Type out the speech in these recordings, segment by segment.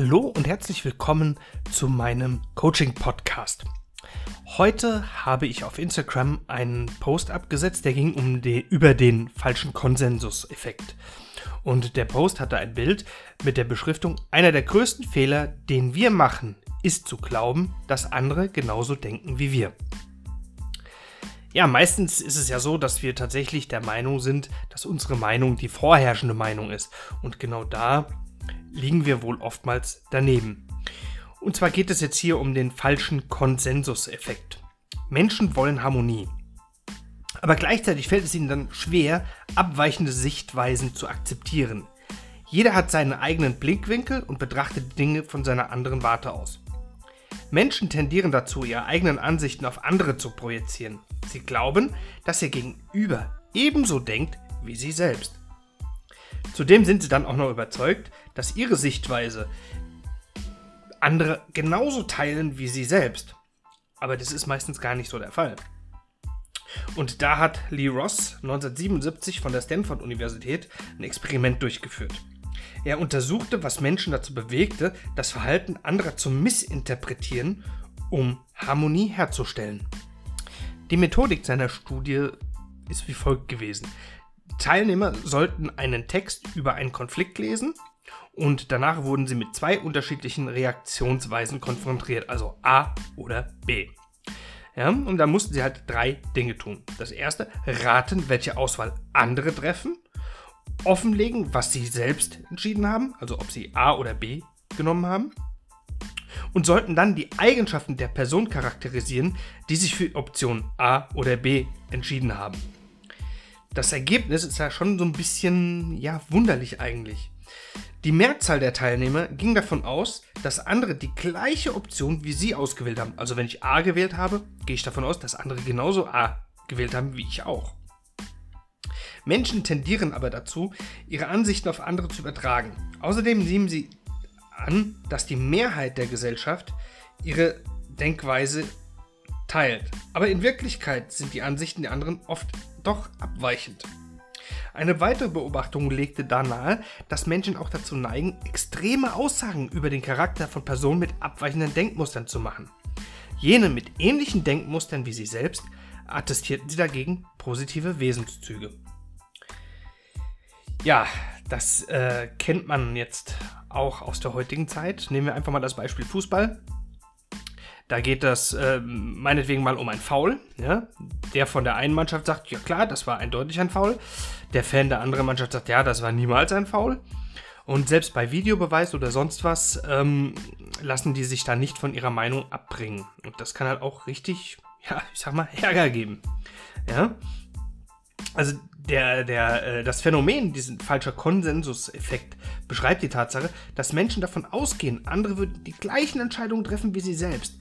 Hallo und herzlich willkommen zu meinem Coaching-Podcast. Heute habe ich auf Instagram einen Post abgesetzt, der ging um die, über den falschen Konsensuseffekt. Und der Post hatte ein Bild mit der Beschriftung, einer der größten Fehler, den wir machen, ist zu glauben, dass andere genauso denken wie wir. Ja, meistens ist es ja so, dass wir tatsächlich der Meinung sind, dass unsere Meinung die vorherrschende Meinung ist. Und genau da liegen wir wohl oftmals daneben. Und zwar geht es jetzt hier um den falschen Konsensuseffekt. Menschen wollen Harmonie. Aber gleichzeitig fällt es ihnen dann schwer, abweichende Sichtweisen zu akzeptieren. Jeder hat seinen eigenen Blickwinkel und betrachtet Dinge von seiner anderen Warte aus. Menschen tendieren dazu, ihre eigenen Ansichten auf andere zu projizieren. Sie glauben, dass ihr Gegenüber ebenso denkt wie sie selbst. Zudem sind sie dann auch noch überzeugt, dass ihre Sichtweise andere genauso teilen wie sie selbst. Aber das ist meistens gar nicht so der Fall. Und da hat Lee Ross 1977 von der Stanford-Universität ein Experiment durchgeführt. Er untersuchte, was Menschen dazu bewegte, das Verhalten anderer zu missinterpretieren, um Harmonie herzustellen. Die Methodik seiner Studie ist wie folgt gewesen. Teilnehmer sollten einen Text über einen Konflikt lesen und danach wurden sie mit zwei unterschiedlichen Reaktionsweisen konfrontiert, also A oder B. Ja, und da mussten sie halt drei Dinge tun. Das erste, raten, welche Auswahl andere treffen, offenlegen, was sie selbst entschieden haben, also ob sie A oder B genommen haben, und sollten dann die Eigenschaften der Person charakterisieren, die sich für Option A oder B entschieden haben das Ergebnis ist ja schon so ein bisschen, ja, wunderlich eigentlich. Die Mehrzahl der Teilnehmer ging davon aus, dass andere die gleiche Option wie sie ausgewählt haben. Also wenn ich A gewählt habe, gehe ich davon aus, dass andere genauso A gewählt haben wie ich auch. Menschen tendieren aber dazu, ihre Ansichten auf andere zu übertragen. Außerdem nehmen sie an, dass die Mehrheit der Gesellschaft ihre Denkweise teilt. Aber in Wirklichkeit sind die Ansichten der anderen oft doch abweichend. Eine weitere Beobachtung legte da nahe, dass Menschen auch dazu neigen, extreme Aussagen über den Charakter von Personen mit abweichenden Denkmustern zu machen. Jene mit ähnlichen Denkmustern wie sie selbst attestierten sie dagegen positive Wesenszüge. Ja, das äh, kennt man jetzt auch aus der heutigen Zeit. Nehmen wir einfach mal das Beispiel Fußball. Da geht das äh, meinetwegen mal um ein Foul. Ja? Der von der einen Mannschaft sagt, ja klar, das war eindeutig ein Foul. Der Fan der anderen Mannschaft sagt, ja, das war niemals ein Foul. Und selbst bei Videobeweis oder sonst was ähm, lassen die sich da nicht von ihrer Meinung abbringen. Und das kann halt auch richtig, ja, ich sag mal, Ärger geben. Ja. Also der, der, äh, das Phänomen, diesen falscher Konsensuseffekt, beschreibt die Tatsache, dass Menschen davon ausgehen, andere würden die gleichen Entscheidungen treffen wie sie selbst.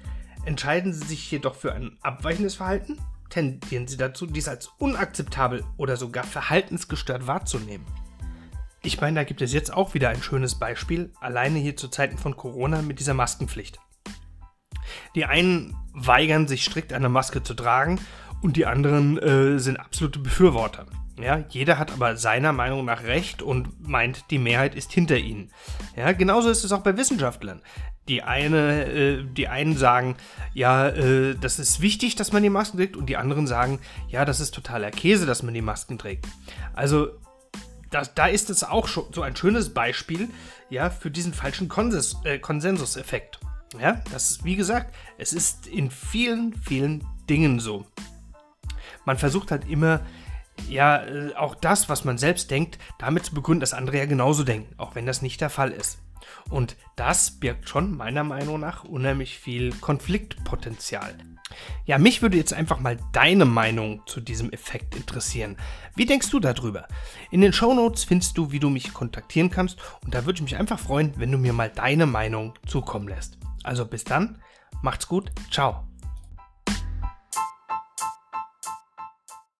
Entscheiden Sie sich jedoch für ein abweichendes Verhalten, tendieren Sie dazu, dies als unakzeptabel oder sogar verhaltensgestört wahrzunehmen. Ich meine, da gibt es jetzt auch wieder ein schönes Beispiel, alleine hier zu Zeiten von Corona mit dieser Maskenpflicht. Die einen weigern sich strikt eine Maske zu tragen und die anderen äh, sind absolute Befürworter. Ja, jeder hat aber seiner Meinung nach recht und meint, die Mehrheit ist hinter ihnen. Ja, genauso ist es auch bei Wissenschaftlern. Die, eine, äh, die einen sagen, ja, äh, das ist wichtig, dass man die Masken trägt, und die anderen sagen, ja, das ist totaler Käse, dass man die Masken trägt. Also, das, da ist es auch schon so ein schönes Beispiel, ja, für diesen falschen Konsens, äh, Konsensuseffekt. Ja, das ist, wie gesagt, es ist in vielen, vielen Dingen so. Man versucht halt immer, ja, äh, auch das, was man selbst denkt, damit zu begründen, dass andere ja genauso denken, auch wenn das nicht der Fall ist. Und das birgt schon meiner Meinung nach unheimlich viel Konfliktpotenzial. Ja, mich würde jetzt einfach mal deine Meinung zu diesem Effekt interessieren. Wie denkst du darüber? In den Show Notes findest du, wie du mich kontaktieren kannst und da würde ich mich einfach freuen, wenn du mir mal deine Meinung zukommen lässt. Also bis dann, macht's gut, ciao.